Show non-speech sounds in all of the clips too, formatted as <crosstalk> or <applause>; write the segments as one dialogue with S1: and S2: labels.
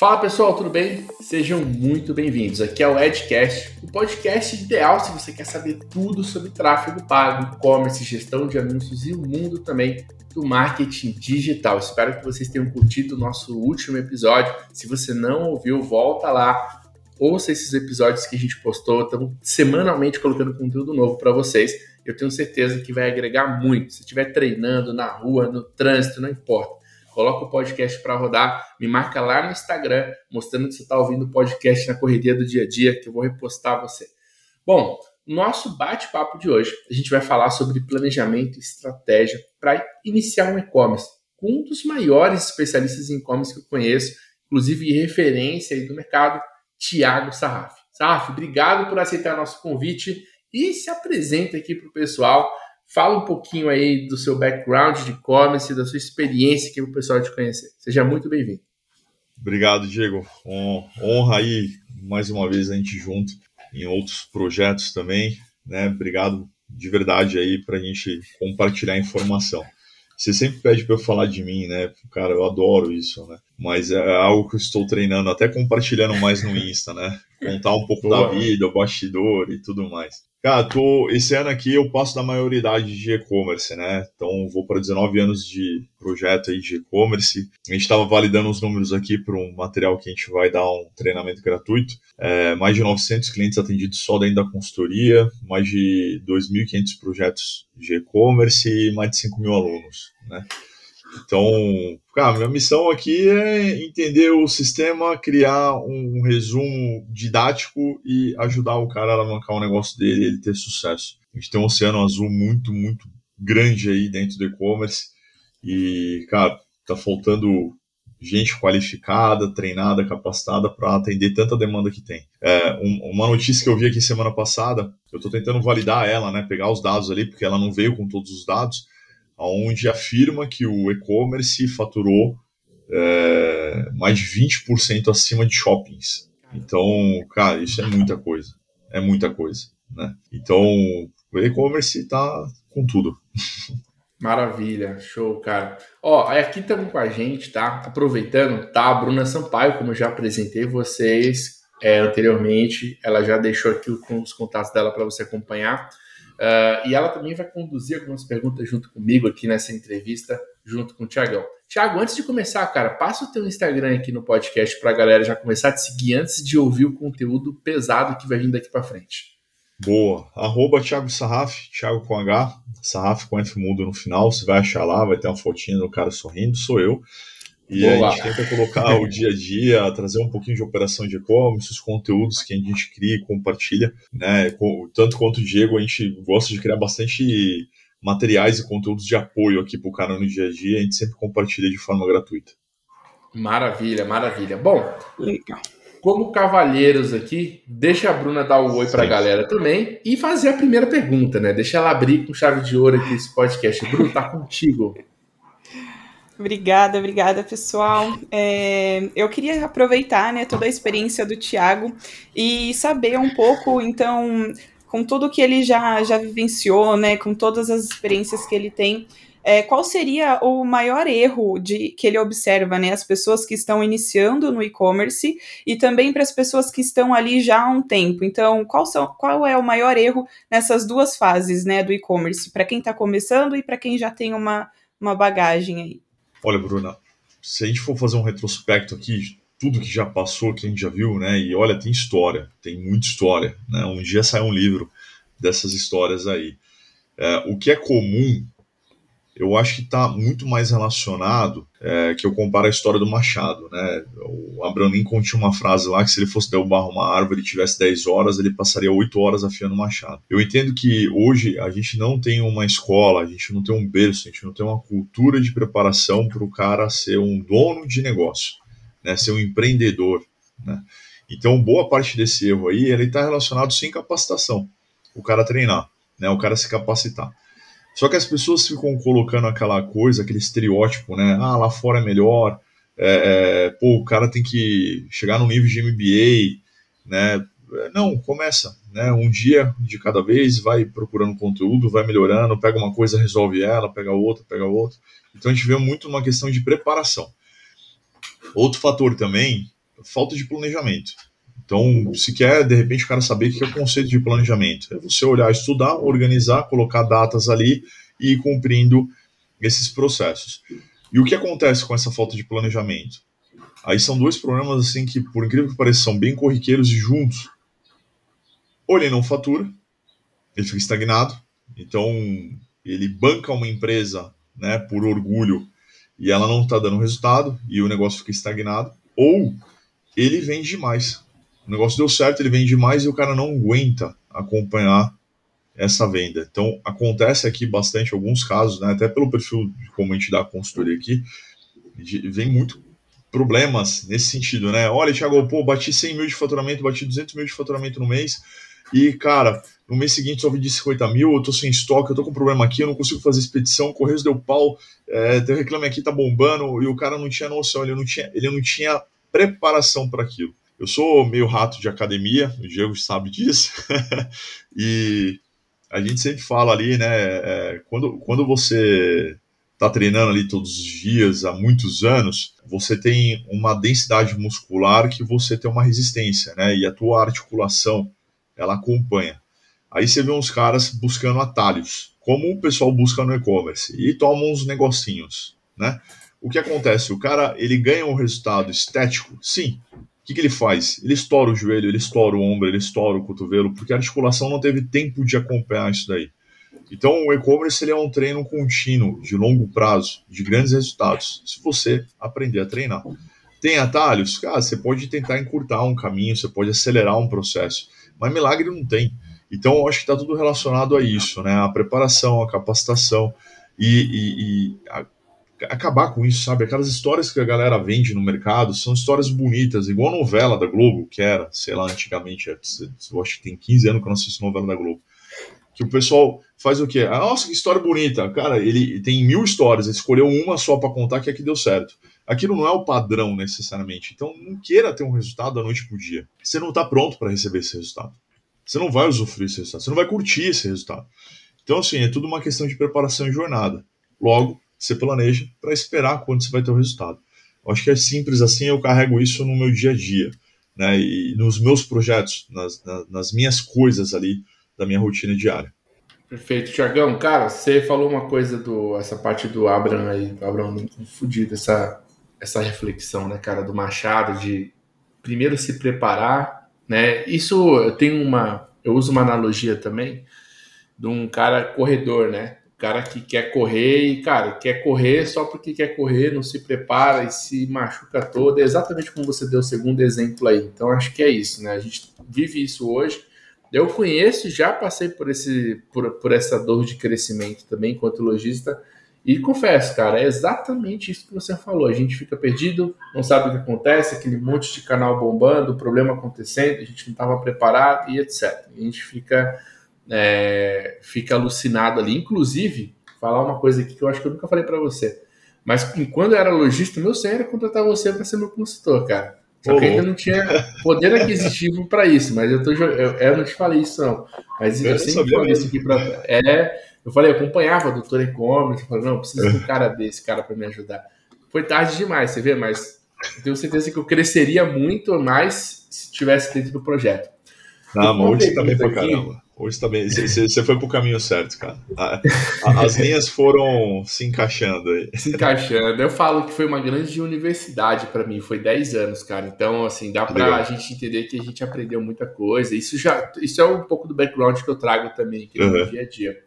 S1: Fala pessoal, tudo bem? Sejam muito bem-vindos. Aqui é o Edcast, o podcast ideal se você quer saber tudo sobre tráfego pago, e-commerce, gestão de anúncios e o mundo também do marketing digital. Espero que vocês tenham curtido o nosso último episódio. Se você não ouviu, volta lá, ouça esses episódios que a gente postou. Estamos semanalmente colocando conteúdo novo para vocês. Eu tenho certeza que vai agregar muito. Se estiver treinando na rua, no trânsito, não importa coloca o podcast para rodar, me marca lá no Instagram, mostrando que você está ouvindo o podcast na correria do dia a dia, que eu vou repostar você. Bom, nosso bate-papo de hoje, a gente vai falar sobre planejamento e estratégia para iniciar um e-commerce, com um dos maiores especialistas em e-commerce que eu conheço, inclusive referência aí do mercado, Tiago Sarraf. Sarraf, obrigado por aceitar nosso convite e se apresenta aqui para o pessoal Fala um pouquinho aí do seu background de e-commerce, da sua experiência que o pessoal te conhecer. Seja muito bem-vindo.
S2: Obrigado, Diego. Honra aí mais uma vez a gente junto em outros projetos também, né? Obrigado de verdade aí para a gente compartilhar informação. Você sempre pede para eu falar de mim, né? Cara, eu adoro isso, né? Mas é algo que eu estou treinando, até compartilhando mais no Insta, né? Contar um pouco Boa. da vida, o bastidor e tudo mais. Cara, tô, esse ano aqui eu passo da maioridade de e-commerce, né? Então vou para 19 anos de projeto aí de e-commerce. A gente estava validando os números aqui para um material que a gente vai dar um treinamento gratuito. É, mais de 900 clientes atendidos só dentro da consultoria, mais de 2.500 projetos de e-commerce e mais de 5 mil alunos, né? Então, cara, minha missão aqui é entender o sistema, criar um resumo didático e ajudar o cara a alavancar o negócio dele e ele ter sucesso. A gente tem um oceano azul muito, muito grande aí dentro do e-commerce e, cara, tá faltando gente qualificada, treinada, capacitada para atender tanta demanda que tem. É, um, uma notícia que eu vi aqui semana passada, eu estou tentando validar ela, né, pegar os dados ali, porque ela não veio com todos os dados, onde afirma que o e-commerce faturou é, mais de 20% acima de shoppings. Então, cara, isso é muita coisa. É muita coisa. Né? Então, o e-commerce está com tudo.
S1: Maravilha, show, cara. Ó, aqui estamos com a gente, tá? Aproveitando, tá? A Bruna Sampaio, como eu já apresentei vocês é, anteriormente, ela já deixou aqui os contatos dela para você acompanhar. Uh, e ela também vai conduzir algumas perguntas junto comigo aqui nessa entrevista, junto com o Tiagão. Tiago, antes de começar, cara, passa o teu Instagram aqui no podcast para a galera já começar a te seguir antes de ouvir o conteúdo pesado que vai vir daqui para frente.
S2: Boa. Arroba Thiago Sarraf, Thiago com H, Sarraf com F mudo no final, você vai achar lá, vai ter uma fotinha do cara sorrindo, sou eu. E Boa. a gente tenta colocar o dia a dia, trazer um pouquinho de operação de e-commerce, os conteúdos que a gente cria e compartilha, né? Tanto quanto o Diego, a gente gosta de criar bastante materiais e conteúdos de apoio aqui para o cara no dia a dia, a gente sempre compartilha de forma gratuita.
S1: Maravilha, maravilha. Bom, legal. Como cavalheiros aqui, deixa a Bruna dar o oi para a galera também e fazer a primeira pergunta, né? Deixa ela abrir com chave de ouro aqui esse podcast. Bruno, tá contigo.
S3: Obrigada, obrigada, pessoal. É, eu queria aproveitar né, toda a experiência do Tiago e saber um pouco, então, com tudo que ele já, já vivenciou, né, com todas as experiências que ele tem, é, qual seria o maior erro de, que ele observa, né? As pessoas que estão iniciando no e-commerce e também para as pessoas que estão ali já há um tempo. Então, qual, são, qual é o maior erro nessas duas fases né, do e-commerce? Para quem está começando e para quem já tem uma, uma bagagem aí.
S2: Olha, Bruna, se a gente for fazer um retrospecto aqui, tudo que já passou, que a gente já viu, né? E olha, tem história, tem muita história, né? Um dia sai um livro dessas histórias aí. É, o que é comum eu acho que está muito mais relacionado é, que eu comparo a história do Machado, né? O Abraham Lincoln tinha uma frase lá que se ele fosse derrubar uma árvore e tivesse 10 horas, ele passaria 8 horas afiando o machado. Eu entendo que hoje a gente não tem uma escola, a gente não tem um berço, a gente não tem uma cultura de preparação para o cara ser um dono de negócio, né? Ser um empreendedor, né? Então, boa parte desse erro aí, ele está relacionado com capacitação. O cara treinar, né? O cara se capacitar. Só que as pessoas ficam colocando aquela coisa, aquele estereótipo, né? Ah, lá fora é melhor. É, é, pô, o cara tem que chegar no nível de MBA, né? Não, começa, né? Um dia de cada vez, vai procurando conteúdo, vai melhorando, pega uma coisa, resolve ela, pega outra, pega outra. Então a gente vê muito uma questão de preparação. Outro fator também, falta de planejamento. Então, se quer, de repente, o cara saber o que é o conceito de planejamento, é você olhar, estudar, organizar, colocar datas ali e ir cumprindo esses processos. E o que acontece com essa falta de planejamento? Aí são dois problemas assim que, por incrível que pareça, são bem corriqueiros e juntos. Ou ele não fatura, ele fica estagnado, então ele banca uma empresa, né, por orgulho e ela não está dando resultado e o negócio fica estagnado, ou ele vende demais o negócio deu certo, ele vende mais e o cara não aguenta acompanhar essa venda. Então, acontece aqui bastante alguns casos, né, até pelo perfil de como a gente dá a consultoria aqui, vem muito problemas nesse sentido, né? Olha, Thiago, pô, bati 100 mil de faturamento, bati 200 mil de faturamento no mês e, cara, no mês seguinte só vendi 50 mil, eu tô sem estoque, eu tô com problema aqui, eu não consigo fazer expedição, Correios deu pau, é, teu reclame aqui tá bombando e o cara não tinha noção, ele não tinha, ele não tinha preparação para aquilo. Eu sou meio rato de academia, o Diego sabe disso, <laughs> e a gente sempre fala ali, né, é, quando, quando você está treinando ali todos os dias há muitos anos, você tem uma densidade muscular que você tem uma resistência, né, e a tua articulação, ela acompanha. Aí você vê uns caras buscando atalhos, como o pessoal busca no e-commerce, e toma uns negocinhos, né? O que acontece? O cara, ele ganha um resultado estético? Sim, que, que ele faz? Ele estoura o joelho, ele estoura o ombro, ele estoura o cotovelo, porque a articulação não teve tempo de acompanhar isso daí. Então, o e-commerce é um treino contínuo, de longo prazo, de grandes resultados, se você aprender a treinar. Tem atalhos? Cara, você pode tentar encurtar um caminho, você pode acelerar um processo, mas milagre não tem. Então, eu acho que está tudo relacionado a isso, né? A preparação, a capacitação e, e, e a acabar com isso, sabe? Aquelas histórias que a galera vende no mercado são histórias bonitas, igual a novela da Globo, que era, sei lá, antigamente, eu acho que tem 15 anos que eu não assisto novela da Globo. Que o pessoal faz o quê? Ah, nossa, que história bonita. Cara, ele tem mil histórias, ele escolheu uma só para contar que é que deu certo. Aquilo não é o padrão necessariamente. Então, não queira ter um resultado da noite pro dia. Você não está pronto para receber esse resultado. Você não vai usufruir esse resultado. Você não vai curtir esse resultado. Então, assim, é tudo uma questão de preparação e jornada. Logo, você planeja para esperar quando você vai ter o resultado. Eu acho que é simples assim, eu carrego isso no meu dia a dia, né? E nos meus projetos, nas, nas minhas coisas ali da minha rotina diária.
S1: Perfeito, Tiagão. Cara, você falou uma coisa do essa parte do Abraham aí, Abraham fudido, essa essa reflexão, né, cara, do Machado de primeiro se preparar, né? Isso eu tenho uma, eu uso uma analogia também de um cara corredor, né? Cara que quer correr e, cara, quer correr só porque quer correr, não se prepara e se machuca todo. É exatamente como você deu o segundo exemplo aí. Então, acho que é isso, né? A gente vive isso hoje. Eu conheço, já passei por, esse, por, por essa dor de crescimento também, enquanto lojista. E confesso, cara, é exatamente isso que você falou. A gente fica perdido, não sabe o que acontece, aquele monte de canal bombando, problema acontecendo, a gente não estava preparado e etc. A gente fica é, fica alucinado ali. Inclusive, falar uma coisa aqui que eu acho que eu nunca falei para você. Mas quando eu era lojista, meu sonho era contratar você para ser meu consultor, cara. Só que ainda não tinha poder aquisitivo para isso, mas eu, tô, eu, eu, não te falei isso, não. Mas eu, eu sempre falei isso aqui para. É, eu falei, eu acompanhava o doutor e-commerce, eu falei, não, preciso de um cara desse, cara, para me ajudar. Foi tarde demais, você vê, mas eu tenho certeza que eu cresceria muito mais se tivesse dentro do projeto.
S2: Mas hoje também foi caramba. Hoje também. Você foi pro caminho certo, cara. as linhas foram se encaixando aí.
S1: Se encaixando. Eu falo que foi uma grande universidade para mim, foi 10 anos, cara. Então, assim, dá para a gente entender que a gente aprendeu muita coisa. Isso já isso é um pouco do background que eu trago também aqui no uhum. dia a dia.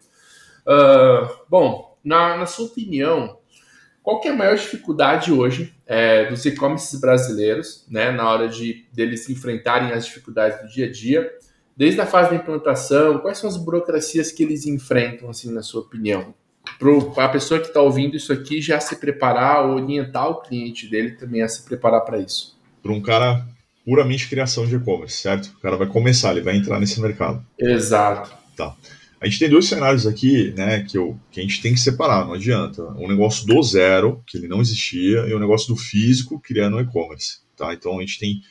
S1: Uh, bom, na, na sua opinião, qual que é a maior dificuldade hoje é, dos e-commerces brasileiros, né, na hora de deles enfrentarem as dificuldades do dia a dia? Desde a fase da implantação, quais são as burocracias que eles enfrentam, assim, na sua opinião? Para a pessoa que está ouvindo isso aqui já se preparar, orientar o cliente dele também a se preparar para isso.
S2: Para um cara puramente criação de e-commerce, certo? O cara vai começar, ele vai entrar nesse mercado.
S1: Exato.
S2: Tá. A gente tem dois cenários aqui, né, que, eu, que a gente tem que separar, não adianta. Um negócio do zero, que ele não existia, e o um negócio do físico criando e-commerce, tá? Então a gente tem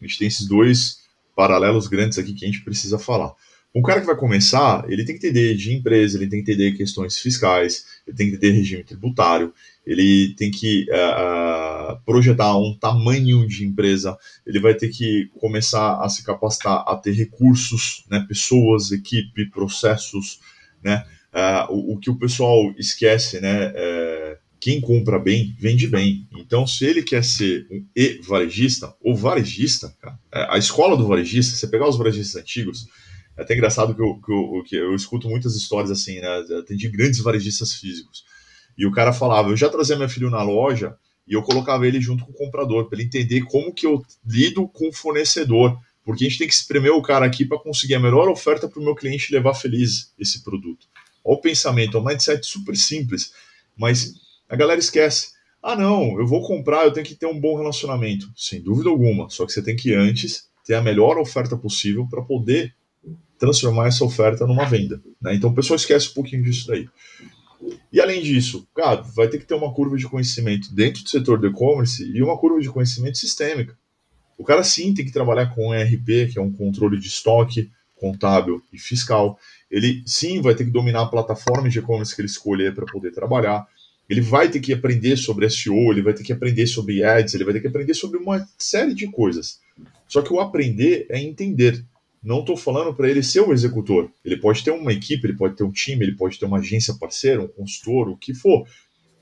S2: a gente tem esses dois paralelos grandes aqui que a gente precisa falar. Um cara que vai começar, ele tem que entender de empresa, ele tem que entender questões fiscais, ele tem que entender regime tributário, ele tem que uh, projetar um tamanho de empresa, ele vai ter que começar a se capacitar a ter recursos, né, pessoas, equipe, processos, né, uh, o, o, que o pessoal esquece, né, é, quem compra bem, vende bem. Então, se ele quer ser um e-varejista, ou varejista, cara, é, a escola do varejista, você pegar os varejistas antigos, é até engraçado que eu, que eu, que eu escuto muitas histórias assim, né? Atendi grandes varejistas físicos. E o cara falava: eu já trazia meu filho na loja e eu colocava ele junto com o comprador, para ele entender como que eu lido com o fornecedor. Porque a gente tem que espremer o cara aqui para conseguir a melhor oferta para o meu cliente levar feliz esse produto. Olha o pensamento, é um mindset super simples, mas a galera esquece. Ah, não, eu vou comprar, eu tenho que ter um bom relacionamento. Sem dúvida alguma. Só que você tem que antes ter a melhor oferta possível para poder transformar essa oferta numa venda. Né? Então o pessoal esquece um pouquinho disso daí. E além disso, cara, vai ter que ter uma curva de conhecimento dentro do setor do e-commerce e uma curva de conhecimento sistêmica. O cara sim tem que trabalhar com ERP, que é um controle de estoque, contábil e fiscal. Ele sim vai ter que dominar a plataforma de e-commerce que ele escolher para poder trabalhar. Ele vai ter que aprender sobre SEO, ele vai ter que aprender sobre ads, ele vai ter que aprender sobre uma série de coisas. Só que o aprender é entender. Não estou falando para ele ser o executor. Ele pode ter uma equipe, ele pode ter um time, ele pode ter uma agência parceira, um consultor, o que for.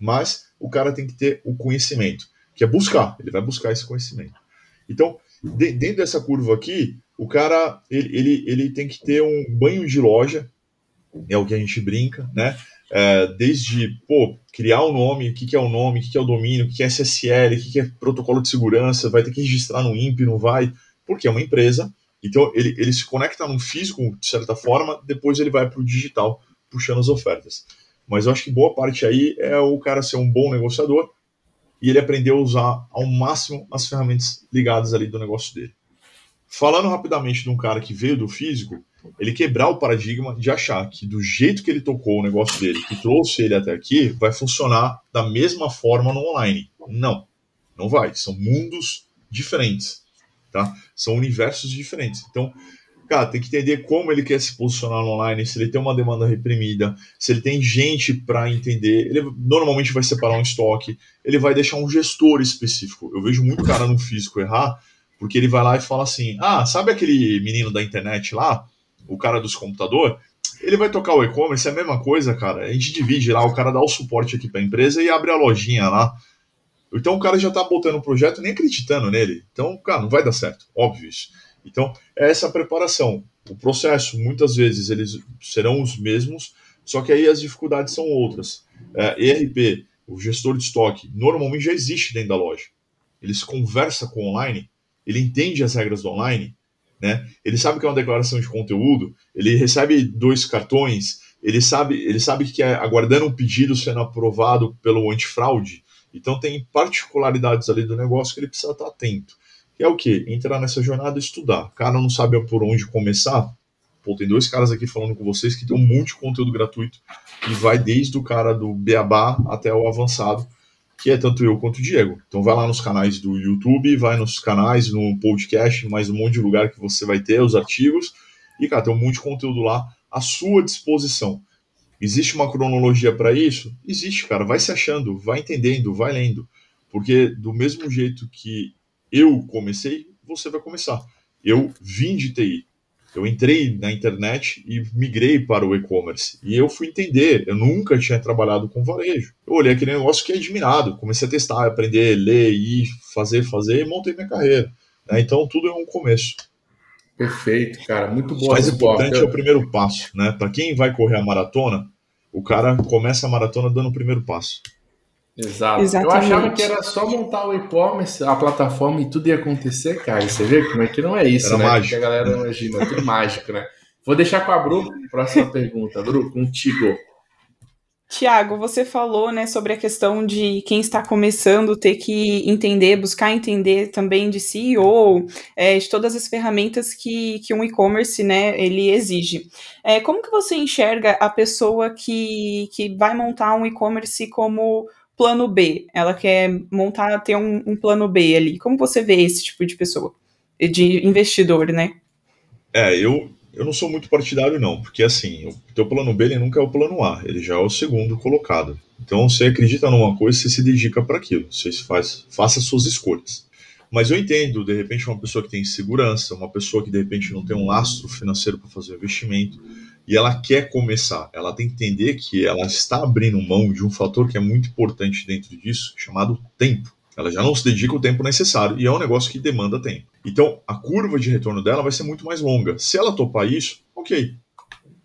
S2: Mas o cara tem que ter o conhecimento, que é buscar. Ele vai buscar esse conhecimento. Então, de, dentro dessa curva aqui, o cara ele, ele, ele tem que ter um banho de loja, é o que a gente brinca, né? É, desde pô, criar o um nome, o que, que é o nome, o que, que é o domínio, o que, que é SSL, o que, que é protocolo de segurança, vai ter que registrar no INPE, não vai, porque é uma empresa então ele, ele se conecta no físico, de certa forma, depois ele vai para o digital, puxando as ofertas. Mas eu acho que boa parte aí é o cara ser um bom negociador e ele aprender a usar ao máximo as ferramentas ligadas ali do negócio dele. Falando rapidamente de um cara que veio do físico, ele quebrar o paradigma de achar que do jeito que ele tocou o negócio dele, que trouxe ele até aqui, vai funcionar da mesma forma no online. Não, não vai. São mundos diferentes tá? São universos diferentes. Então, cara, tem que entender como ele quer se posicionar no online, se ele tem uma demanda reprimida, se ele tem gente para entender. Ele normalmente vai separar um estoque, ele vai deixar um gestor específico. Eu vejo muito cara no físico errar, porque ele vai lá e fala assim: ah, sabe aquele menino da internet lá, o cara dos computador? Ele vai tocar o e-commerce, é a mesma coisa, cara. A gente divide lá, o cara dá o suporte aqui para a empresa e abre a lojinha lá. Então o cara já está botando o projeto nem acreditando nele. Então, cara, não vai dar certo, óbvio isso. Então, é essa preparação. O processo, muitas vezes, eles serão os mesmos, só que aí as dificuldades são outras. É, ERP, o gestor de estoque, normalmente já existe dentro da loja. Ele se conversa com o online, ele entende as regras do online, né? ele sabe que é uma declaração de conteúdo, ele recebe dois cartões, ele sabe, ele sabe que é aguardando um pedido sendo aprovado pelo antifraude, então tem particularidades ali do negócio que ele precisa estar atento. Que é o que? Entrar nessa jornada e estudar. O cara não sabe por onde começar. Pô, tem dois caras aqui falando com vocês que tem um monte de conteúdo gratuito e vai desde o cara do beabá até o avançado, que é tanto eu quanto o Diego. Então vai lá nos canais do YouTube, vai nos canais, no podcast, mais um monte de lugar que você vai ter os artigos. E, cara, tem um monte de conteúdo lá à sua disposição. Existe uma cronologia para isso? Existe, cara. Vai se achando, vai entendendo, vai lendo. Porque do mesmo jeito que eu comecei, você vai começar. Eu vim de TI. Eu entrei na internet e migrei para o e-commerce. E eu fui entender. Eu nunca tinha trabalhado com varejo. Eu olhei aquele negócio que é admirado. Comecei a testar, aprender, ler, ir, fazer, fazer e montei minha carreira. Né? Então tudo é um começo.
S1: Perfeito, cara, muito bom.
S2: O mais importante é o primeiro passo, né? Para quem vai correr a maratona, o cara começa a maratona dando o primeiro passo.
S1: Exato. Exatamente. Eu achava que era só montar o e-commerce, a plataforma e tudo ia acontecer, cara. Você vê como é que não é isso, era né? Mágico. Porque a galera imagina, é tudo mágico, né? Vou deixar com a Bru, próxima pergunta. Bru, contigo.
S3: Tiago, você falou né, sobre a questão de quem está começando ter que entender, buscar entender também de CEO, é, de todas as ferramentas que, que um e-commerce né, ele exige. É, como que você enxerga a pessoa que, que vai montar um e-commerce como plano B? Ela quer montar, ter um, um plano B ali. Como você vê esse tipo de pessoa? De investidor, né?
S2: É, eu eu não sou muito partidário, não, porque assim, o teu plano B ele nunca é o plano A, ele já é o segundo colocado. Então, você acredita numa coisa, você se dedica para aquilo, você faz, faça suas escolhas. Mas eu entendo, de repente, uma pessoa que tem segurança, uma pessoa que de repente não tem um lastro financeiro para fazer o investimento, e ela quer começar, ela tem que entender que ela está abrindo mão de um fator que é muito importante dentro disso, chamado tempo. Ela já não se dedica o tempo necessário e é um negócio que demanda tempo. Então, a curva de retorno dela vai ser muito mais longa. Se ela topar isso, ok.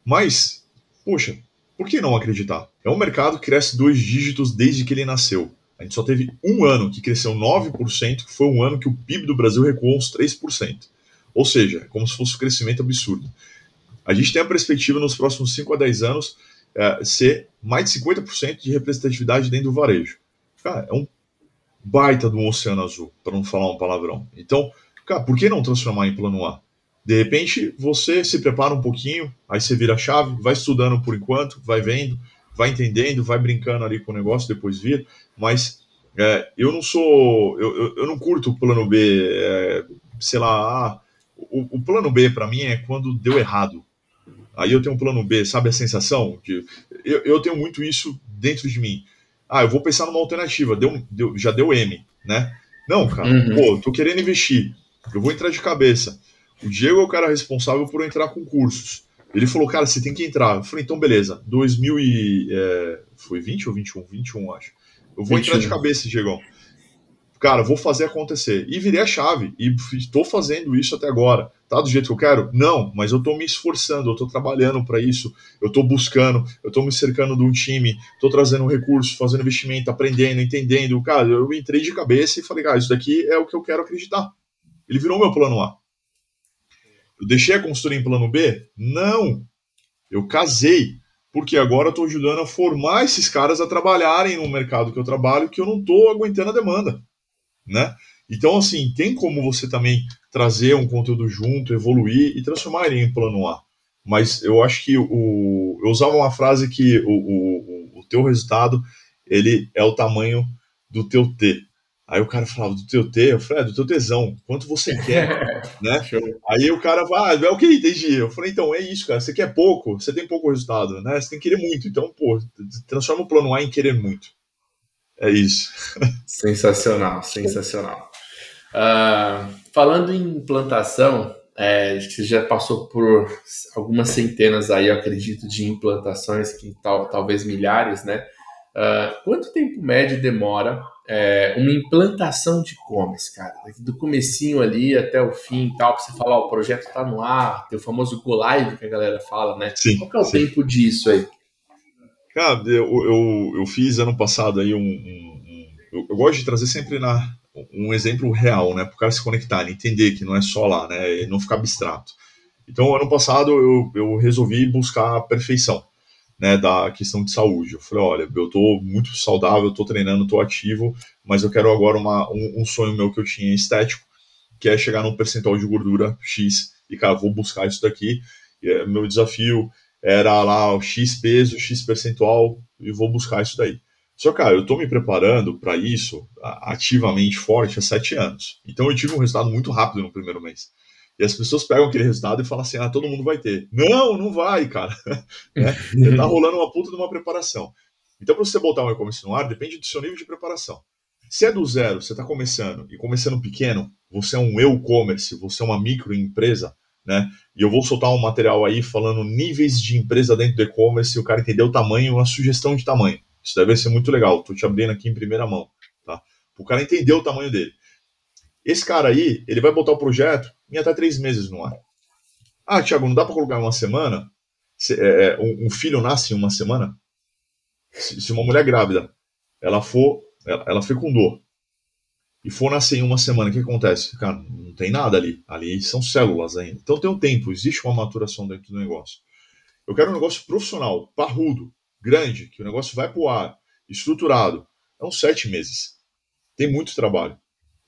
S2: Mas, poxa, por que não acreditar? É um mercado que cresce dois dígitos desde que ele nasceu. A gente só teve um ano que cresceu 9%, que foi um ano que o PIB do Brasil recuou uns 3%. Ou seja, é como se fosse um crescimento absurdo. A gente tem a perspectiva nos próximos 5 a 10 anos é, ser mais de 50% de representatividade dentro do varejo. Cara, é um baita do oceano azul, para não falar um palavrão. Então, cara, por que não transformar em plano A? De repente, você se prepara um pouquinho, aí você vira a chave, vai estudando por enquanto, vai vendo, vai entendendo, vai brincando ali com o negócio, depois vira. Mas é, eu não sou, eu, eu, eu, não curto o plano B, é, sei lá, ah, o, o, plano B para mim é quando deu errado. Aí eu tenho um plano B, sabe a sensação? Que eu, eu tenho muito isso dentro de mim. Ah, eu vou pensar numa alternativa, deu, deu, já deu M, né? Não, cara, uhum. pô, tô querendo investir, eu vou entrar de cabeça. O Diego é o cara responsável por entrar com cursos. Ele falou, cara, você tem que entrar. Eu falei, então beleza, 2000 e... É, foi 20 ou 21? 21, acho. Eu vou 21. entrar de cabeça, Diegão. Cara, vou fazer acontecer. E virei a chave. E estou fazendo isso até agora. Tá do jeito que eu quero? Não, mas eu estou me esforçando, eu estou trabalhando para isso, eu estou buscando, eu estou me cercando de um time, estou trazendo recursos, fazendo investimento, aprendendo, entendendo. Cara, eu entrei de cabeça e falei, cara, isso daqui é o que eu quero acreditar. Ele virou meu plano A. Eu deixei a consultoria em plano B? Não. Eu casei. Porque agora eu estou ajudando a formar esses caras a trabalharem no mercado que eu trabalho, que eu não estou aguentando a demanda. Né? Então, assim, tem como você também trazer um conteúdo junto, evoluir e transformar ele em plano A. Mas eu acho que o, eu usava uma frase que o, o, o teu resultado ele é o tamanho do teu T. Aí o cara falava do teu T, eu falei, é, do teu tesão, quanto você <laughs> quer, né? Aí o cara vai, ah, é o que entendi. Eu falei, então, é isso, cara, você quer pouco, você tem pouco resultado, né? Você tem que querer muito, então, pô, transforma o plano A em querer muito. É isso.
S1: Sensacional, sensacional. Uh, falando em implantação, é, você já passou por algumas centenas aí, eu acredito, de implantações, que tal, talvez milhares, né? Uh, quanto tempo médio demora é, uma implantação de e-commerce, cara? Do comecinho ali até o fim e tal, pra você falar, ó, o projeto tá no ar, tem o famoso go live que a galera fala, né?
S2: Sim,
S1: Qual é o
S2: sim.
S1: tempo disso aí?
S2: Cara, eu, eu, eu fiz ano passado aí um, um, eu, eu, gosto de trazer sempre na, um exemplo real, né? Para o cara se conectar, entender que não é só lá, né? Não ficar abstrato. Então, ano passado eu, eu resolvi buscar a perfeição né, da questão de saúde. Eu falei, olha, eu tô muito saudável, tô treinando, tô ativo, mas eu quero agora uma, um, um, sonho meu que eu tinha estético, que é chegar num percentual de gordura X, e cara, vou buscar isso daqui. É, meu desafio era lá o X peso, X percentual, e vou buscar isso daí. Só, cara, eu tô me preparando para isso ativamente forte há sete anos. Então eu tive um resultado muito rápido no primeiro mês. E as pessoas pegam aquele resultado e falam assim: ah, todo mundo vai ter. Não, não vai, cara. <laughs> é, tá rolando uma puta de uma preparação. Então, para você botar um e-commerce no ar, depende do seu nível de preparação. Se é do zero, você está começando, e começando pequeno, você é um e-commerce, você é uma microempresa, né? E eu vou soltar um material aí falando níveis de empresa dentro do e-commerce, e o cara entender o tamanho, uma sugestão de tamanho. Isso deve ser muito legal. Estou te abrindo aqui em primeira mão, tá? O cara entender o tamanho dele. Esse cara aí, ele vai botar o projeto em até três meses no ar. Ah, Thiago, não dá para colocar uma semana? Se, é, é um, filho nasce em uma semana? Se, se, uma mulher grávida, ela for, ela, ela fecundou e for nascer em uma semana, o que acontece? Cara, não tem nada ali. Ali são células ainda. Então tem um tempo, existe uma maturação dentro do negócio. Eu quero um negócio profissional, parrudo, grande, que o negócio vai para o ar, estruturado. É uns sete meses. Tem muito trabalho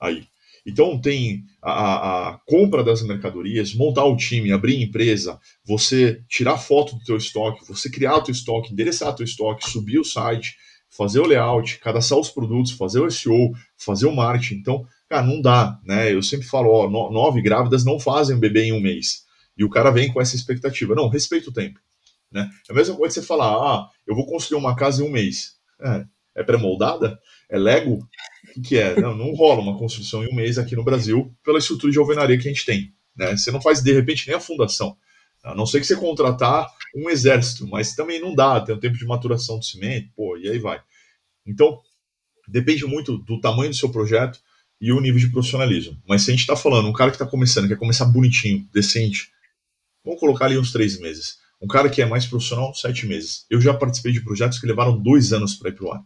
S2: aí. Então tem a, a, compra das mercadorias, montar o time, abrir empresa, você tirar foto do teu estoque, você criar o teu estoque, endereçar o teu estoque, subir o site, fazer o layout, cadastrar os produtos, fazer o SEO, fazer o marketing. Então, cara, não dá, né? Eu sempre falo, ó, nove grávidas não fazem bebê em um mês. E o cara vem com essa expectativa. Não, respeita o tempo. Né? É a mesma coisa você falar, ah, eu vou construir uma casa em um mês. É, é pré-moldada? É Lego? O que, que, é? Não, não rola uma construção em um mês aqui no Brasil pela estrutura de alvenaria que a gente tem. Né? Você não faz, de repente, nem a fundação. A não ser que você contratar um exército, mas também não dá, tem um tempo de maturação do cimento, pô, e aí vai. Então, depende muito do tamanho do seu projeto e o nível de profissionalismo. Mas se a gente está falando, um cara que está começando, quer começar bonitinho, decente, vamos colocar ali uns três meses. Um cara que é mais profissional, sete meses. Eu já participei de projetos que levaram dois anos para ir para o ar.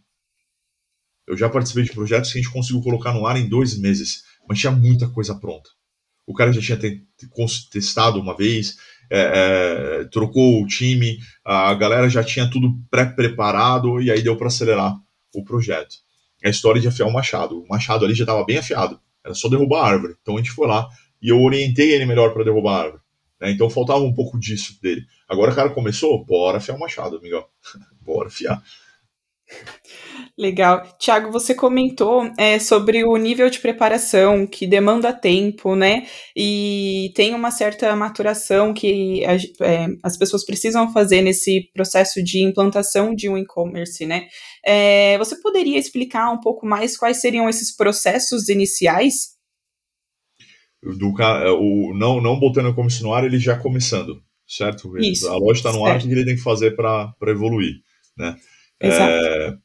S2: Eu já participei de projetos que a gente conseguiu colocar no ar em dois meses, mas tinha muita coisa pronta. O cara já tinha testado uma vez, é, é, trocou o time, a galera já tinha tudo pré-preparado e aí deu para acelerar o projeto. A história de afiar o machado. O machado ali já estava bem afiado, era só derrubar a árvore. Então a gente foi lá e eu orientei ele melhor para derrubar a árvore. Né? Então faltava um pouco disso dele. Agora o cara começou, bora afiar o machado, amigão. <laughs> bora afiar.
S3: Legal. Tiago, você comentou é, sobre o nível de preparação que demanda tempo, né? E tem uma certa maturação que a, é, as pessoas precisam fazer nesse processo de implantação de um e-commerce, né? É, você poderia explicar um pouco mais quais seriam esses processos iniciais?
S2: Do, é, o, não, não botando o e-commerce no ar, ele já começando, certo?
S3: Isso,
S2: a loja está no certo. ar, o que ele tem que fazer para evoluir, né?
S3: Exato.
S2: É,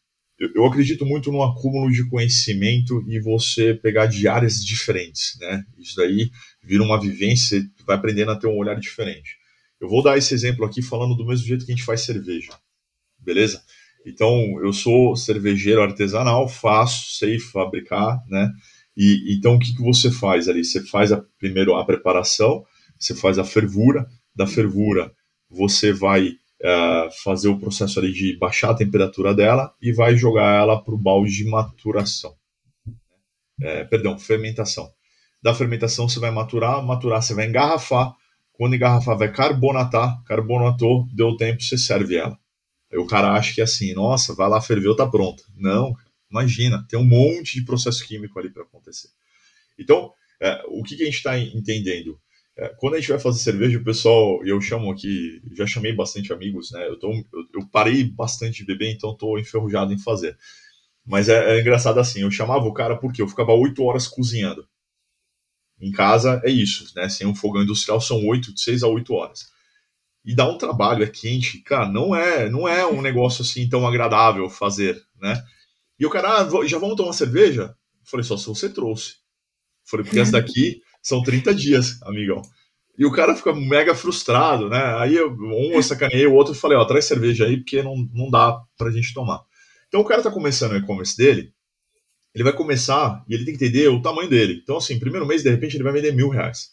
S2: eu acredito muito no acúmulo de conhecimento e você pegar de áreas diferentes, né? Isso daí vira uma vivência, vai aprendendo a ter um olhar diferente. Eu vou dar esse exemplo aqui falando do mesmo jeito que a gente faz cerveja, beleza? Então, eu sou cervejeiro artesanal, faço, sei fabricar, né? E então o que, que você faz ali? Você faz a, primeiro a preparação, você faz a fervura, da fervura você vai é, fazer o processo ali de baixar a temperatura dela e vai jogar ela para o balde de maturação. É, perdão, fermentação. Da fermentação você vai maturar, maturar você vai engarrafar. Quando engarrafar, vai carbonatar. Carbonatou, deu tempo, você serve ela. Aí o cara acha que é assim, nossa, vai lá, ferveu, tá pronta. Não, imagina, tem um monte de processo químico ali para acontecer. Então, é, o que, que a gente está entendendo? É, quando a gente vai fazer cerveja, o pessoal, eu chamo aqui, já chamei bastante amigos, né? Eu, tô, eu, eu parei bastante de beber, então estou enferrujado em fazer. Mas é, é, engraçado assim, eu chamava o cara porque eu ficava oito horas cozinhando. Em casa é isso, né? Sem um fogão industrial são oito, de seis a oito horas. E dá um trabalho, é quente, cara, não é, não é um negócio assim tão agradável fazer, né? E o cara, ah, já vamos tomar cerveja? Eu falei, só se você trouxe. Eu falei, porque essa daqui são 30 dias, amigão. E o cara fica mega frustrado, né? Aí eu, um eu sacaneei, o outro eu falei, ó, traz cerveja aí, porque não, não dá pra gente tomar. Então o cara tá começando o e-commerce dele, ele vai começar e ele tem que entender o tamanho dele. Então, assim, primeiro mês, de repente, ele vai vender mil reais.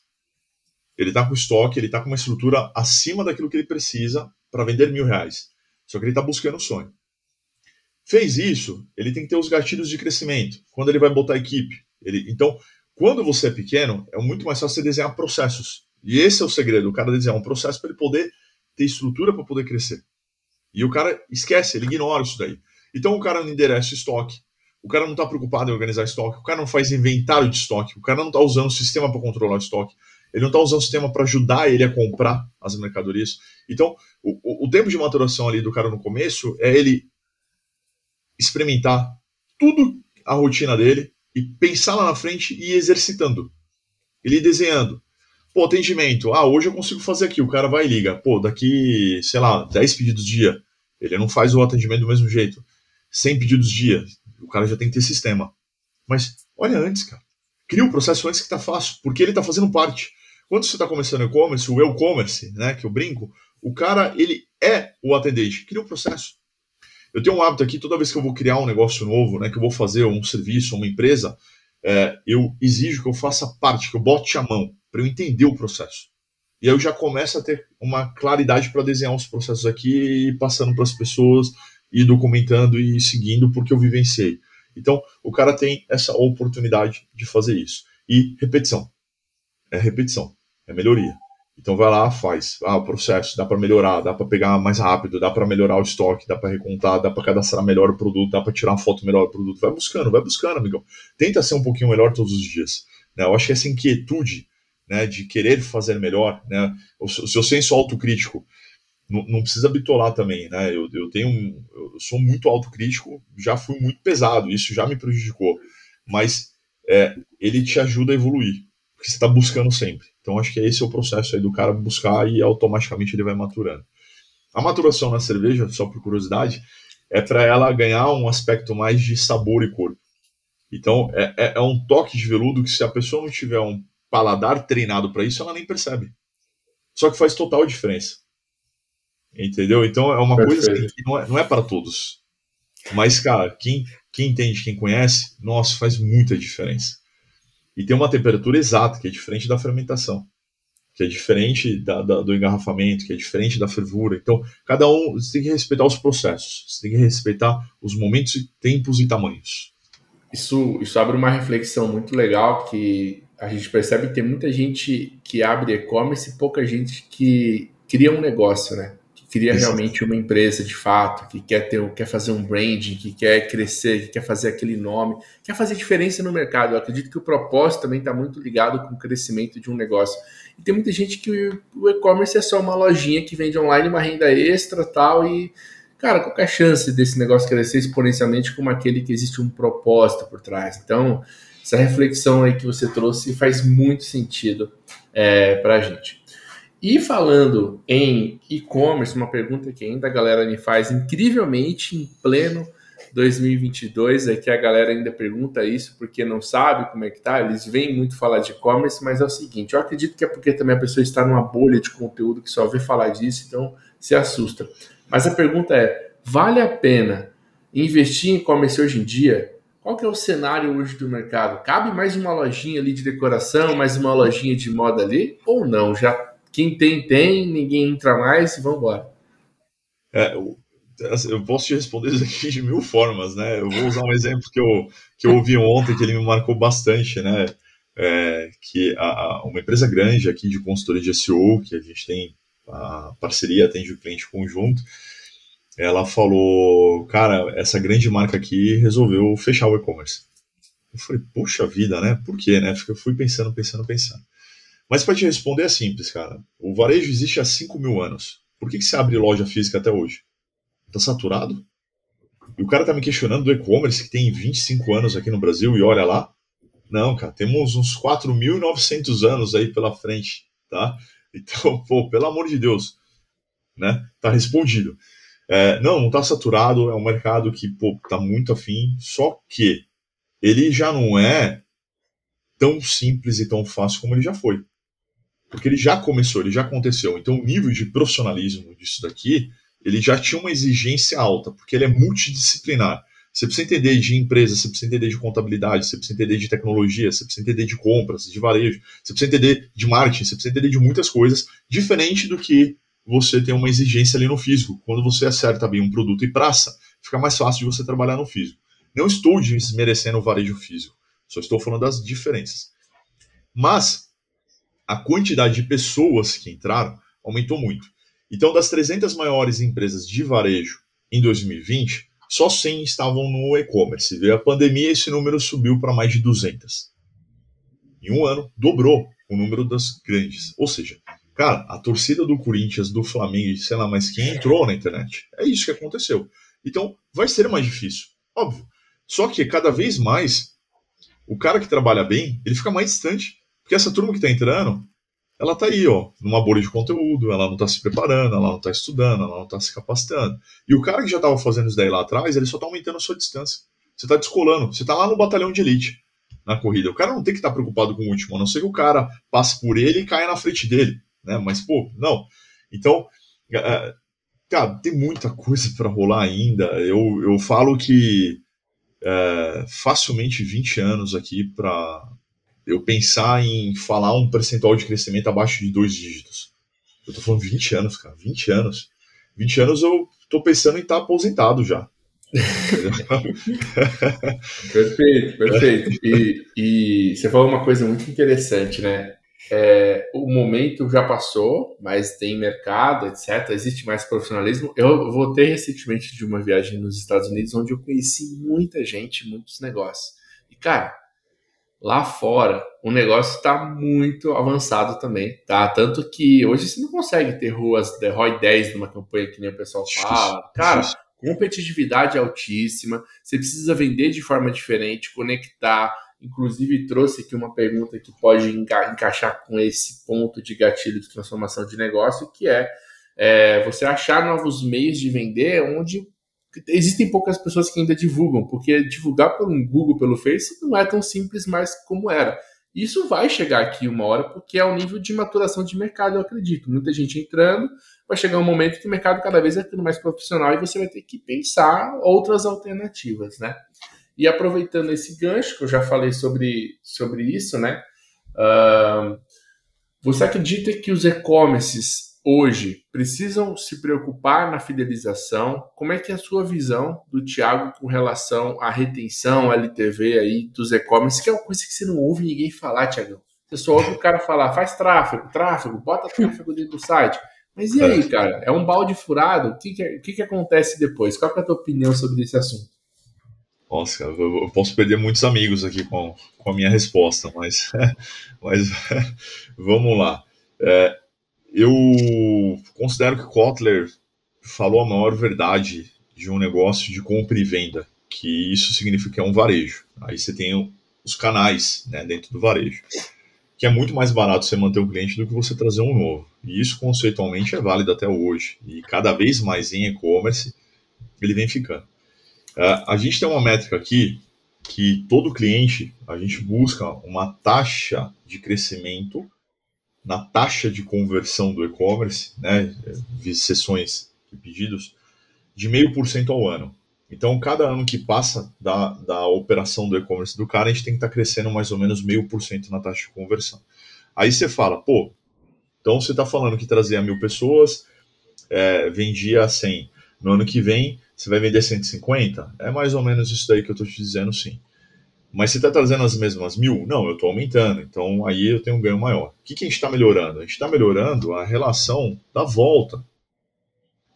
S2: Ele tá com estoque, ele tá com uma estrutura acima daquilo que ele precisa para vender mil reais. Só que ele tá buscando o sonho. Fez isso, ele tem que ter os gatilhos de crescimento. Quando ele vai botar a equipe. Ele, então, quando você é pequeno, é muito mais fácil você desenhar processos. E esse é o segredo, o cara desenhar um processo para ele poder ter estrutura para poder crescer. E o cara esquece, ele ignora isso daí. Então o cara não endereça estoque, o cara não está preocupado em organizar estoque, o cara não faz inventário de estoque, o cara não está usando o sistema para controlar o estoque, ele não está usando o sistema para ajudar ele a comprar as mercadorias. Então, o, o, tempo de maturação ali do cara no começo é ele experimentar tudo a rotina dele, e pensar lá na frente e ir exercitando. Ele desenhando. Pô, atendimento. Ah, hoje eu consigo fazer aqui. O cara vai e liga. Pô, daqui, sei lá, 10 pedidos dia. Ele não faz o atendimento do mesmo jeito. 100 pedidos dia. O cara já tem que ter sistema. Mas olha antes, cara. Cria o um processo antes que tá fácil, porque ele tá fazendo parte. Quando você está começando e-commerce, o e-commerce, né, que eu brinco, o cara, ele é o atendente. Cria o um processo. Eu tenho um hábito aqui, toda vez que eu vou criar um negócio novo, né, que eu vou fazer um serviço, uma empresa, é, eu exijo que eu faça parte, que eu bote a mão, para eu entender o processo. E aí eu já começo a ter uma claridade para desenhar os processos aqui, e passando para as pessoas, e documentando e seguindo, porque eu vivenciei. Então, o cara tem essa oportunidade de fazer isso. E repetição. É repetição, é melhoria. Então vai lá, faz. Ah, o processo, dá para melhorar, dá para pegar mais rápido, dá para melhorar o estoque, dá para recontar, dá para cadastrar melhor o produto, dá para tirar uma foto melhor do produto. Vai buscando, vai buscando, amigão. Tenta ser um pouquinho melhor todos os dias. Né? Eu acho que essa inquietude, né, de querer fazer melhor, né, o, seu senso autocrítico não, não precisa bitolar também, né, eu, eu tenho um, eu sou muito autocrítico, já fui muito pesado, isso já me prejudicou, mas é, ele te ajuda a evoluir, porque você está buscando sempre. Então acho que esse é o processo aí do cara buscar e automaticamente ele vai maturando. A maturação na cerveja, só por curiosidade, é para ela ganhar um aspecto mais de sabor e cor. Então é, é, é um toque de veludo que se a pessoa não tiver um paladar treinado para isso, ela nem percebe. Só que faz total diferença. Entendeu? Então é uma Perfeito. coisa que não é, não é para todos. Mas, cara, quem, quem entende, quem conhece, nossa, faz muita diferença. E tem uma temperatura exata, que é diferente da fermentação, que é diferente da, da, do engarrafamento, que é diferente da fervura. Então, cada um você tem que respeitar os processos, você tem que respeitar os momentos, tempos e tamanhos.
S1: Isso, isso abre uma reflexão muito legal que a gente percebe que tem muita gente que abre e-commerce e pouca gente que cria um negócio, né? Cria realmente uma empresa de fato, que quer ter, quer fazer um branding, que quer crescer, que quer fazer aquele nome, quer fazer diferença no mercado. Eu acredito que o propósito também está muito ligado com o crescimento de um negócio. E tem muita gente que o e-commerce é só uma lojinha que vende online uma renda extra tal e cara, qual é a chance desse negócio crescer exponencialmente como aquele que existe um propósito por trás? Então, essa reflexão aí que você trouxe faz muito sentido é, para a gente. E falando em e-commerce, uma pergunta que ainda a galera me faz incrivelmente em pleno 2022 é que a galera ainda pergunta isso porque não sabe como é que tá. Eles vêm muito falar de e-commerce, mas é o seguinte: eu acredito que é porque também a pessoa está numa bolha de conteúdo que só vê falar disso, então se assusta. Mas a pergunta é: vale a pena investir em e-commerce hoje em dia? Qual que é o cenário hoje do mercado? Cabe mais uma lojinha ali de decoração, mais uma lojinha de moda ali? Ou não? Já quem tem, tem, ninguém entra mais e vamos embora.
S2: É, eu, assim, eu posso te responder isso aqui de mil formas, né? Eu vou usar um exemplo que eu, que eu ouvi ontem, que ele me marcou bastante, né? É, que a, a, uma empresa grande aqui de consultoria de SEO, que a gente tem a parceria, atende o cliente conjunto, ela falou, cara, essa grande marca aqui resolveu fechar o e-commerce. Eu falei, puxa vida, né? Por quê, né? Eu fui pensando, pensando, pensando. Mas para te responder é simples, cara. O varejo existe há 5 mil anos. Por que, que você abre loja física até hoje? Tá saturado? E o cara tá me questionando do e-commerce que tem 25 anos aqui no Brasil e olha lá. Não, cara, temos uns 4.900 anos aí pela frente, tá? <laughs> Então, pô, pelo amor de Deus, né? Tá respondido. É, não, não tá saturado, é um mercado que, pô, tá muito afim, só que ele já não é tão simples e tão fácil como ele já foi. Porque ele já começou, ele já aconteceu. Então o nível de profissionalismo disso daqui, ele já tinha uma exigência alta, porque ele é multidisciplinar. Você precisa entender de empresa, você precisa entender de contabilidade, você precisa entender de tecnologia, você precisa entender de compras, de varejo, você precisa entender de marketing, você precisa entender de muitas coisas, diferente do que você tem uma exigência ali no físico. Quando você acerta bem um produto e praça, fica mais fácil de você trabalhar no físico. Não estou desmerecendo o varejo físico, só estou falando das diferenças. Mas a quantidade de pessoas que entraram aumentou muito. Então, das 300 maiores empresas de varejo em 2020, só 100 estavam no e-commerce. Veio a pandemia e esse número subiu para mais de 200. Em um ano, dobrou o número das grandes. Ou seja, cara, a torcida do Corinthians, do Flamengo e sei lá mais quem entrou na internet. É isso que aconteceu. Então, vai ser mais difícil, óbvio. Só que cada vez mais, o cara que trabalha bem, ele fica mais distante porque essa turma que está entrando, ela está aí, ó, numa bolha de conteúdo, ela não está se preparando, ela não está estudando, ela não está se capacitando. E o cara que já estava fazendo isso daí lá atrás, ele só está aumentando a sua distância. Você está descolando, você está lá no batalhão de elite na corrida. O cara não tem que estar tá preocupado com o último, a não ser que o cara passe por ele e caia na frente dele, né? Mas, pô, não. Então, é, é cara, tem muita coisa para rolar ainda. Eu, eu falo que é, facilmente 20 anos aqui para eu pensar em falar um percentual de crescimento abaixo de dois dígitos. Eu tô falando 20 anos, cara, 20 anos. 20 anos eu tô pensando em estar tá aposentado já. <laughs>
S1: perfeito, perfeito. E, e, você falou uma coisa muito interessante, né? É, o momento já passou, mas tem mercado, etc. Existe mais profissionalismo. Eu voltei recentemente de uma viagem nos Estados Unidos, onde eu conheci muita gente, muitos negócios. E, cara, lá fora o negócio está muito avançado também, tá? Tanto que hoje você não consegue ter ruas de ROI 10 numa campanha que nem o pessoal fala. Cara, competitividade altíssima, você precisa vender de forma diferente, conectar. Inclusive, trouxe aqui uma pergunta que pode enca encaixar com esse ponto de gatilho de transformação de negócio, que é, é você achar novos meios de vender onde existem poucas pessoas que ainda divulgam, porque divulgar pelo Google, pelo Face, não é tão simples mais como era. Isso vai chegar aqui uma hora, porque é o nível de maturação de mercado, eu acredito. Muita gente entrando, vai chegar um momento que o mercado cada vez vai ficando mais profissional e você vai ter que pensar outras alternativas, né? E aproveitando esse gancho, que eu já falei sobre, sobre isso, né? Uh, você acredita que os e-commerces hoje precisam se preocupar na fidelização? Como é que é a sua visão do Thiago com relação à retenção LTV aí dos e-commerce, que é uma coisa que você não ouve ninguém falar, Thiagão. Você só ouve o cara falar, faz tráfego, tráfego, bota tráfego dentro do site. Mas e aí, é. cara? É um balde furado? O que, que, é, que, que acontece depois? Qual é a tua opinião sobre esse assunto?
S2: Nossa, cara, eu posso perder muitos amigos aqui com, com a minha resposta, mas, <laughs> mas <laughs> vamos lá. É, eu considero que Kotler falou a maior verdade de um negócio de compra e venda, que isso significa que é um varejo. Aí você tem os canais né, dentro do varejo, que é muito mais barato você manter o cliente do que você trazer um novo. E isso conceitualmente é válido até hoje. E cada vez mais em e-commerce ele vem ficando. Uh, a gente tem uma métrica aqui que todo cliente a gente busca uma taxa de crescimento na taxa de conversão do e-commerce, né, sessões e pedidos, de meio por cento ao ano. Então, cada ano que passa da, da operação do e-commerce do cara, a gente tem que estar tá crescendo mais ou menos meio por cento na taxa de conversão. Aí você fala, pô, então você está falando que trazia mil pessoas, é, vendia 100. No ano que vem, você vai vender 150? É mais ou menos isso daí que eu estou te dizendo, sim. Mas você está trazendo as mesmas mil? Não, eu estou aumentando. Então aí eu tenho um ganho maior. O que, que a gente está melhorando? A gente está melhorando a relação da volta.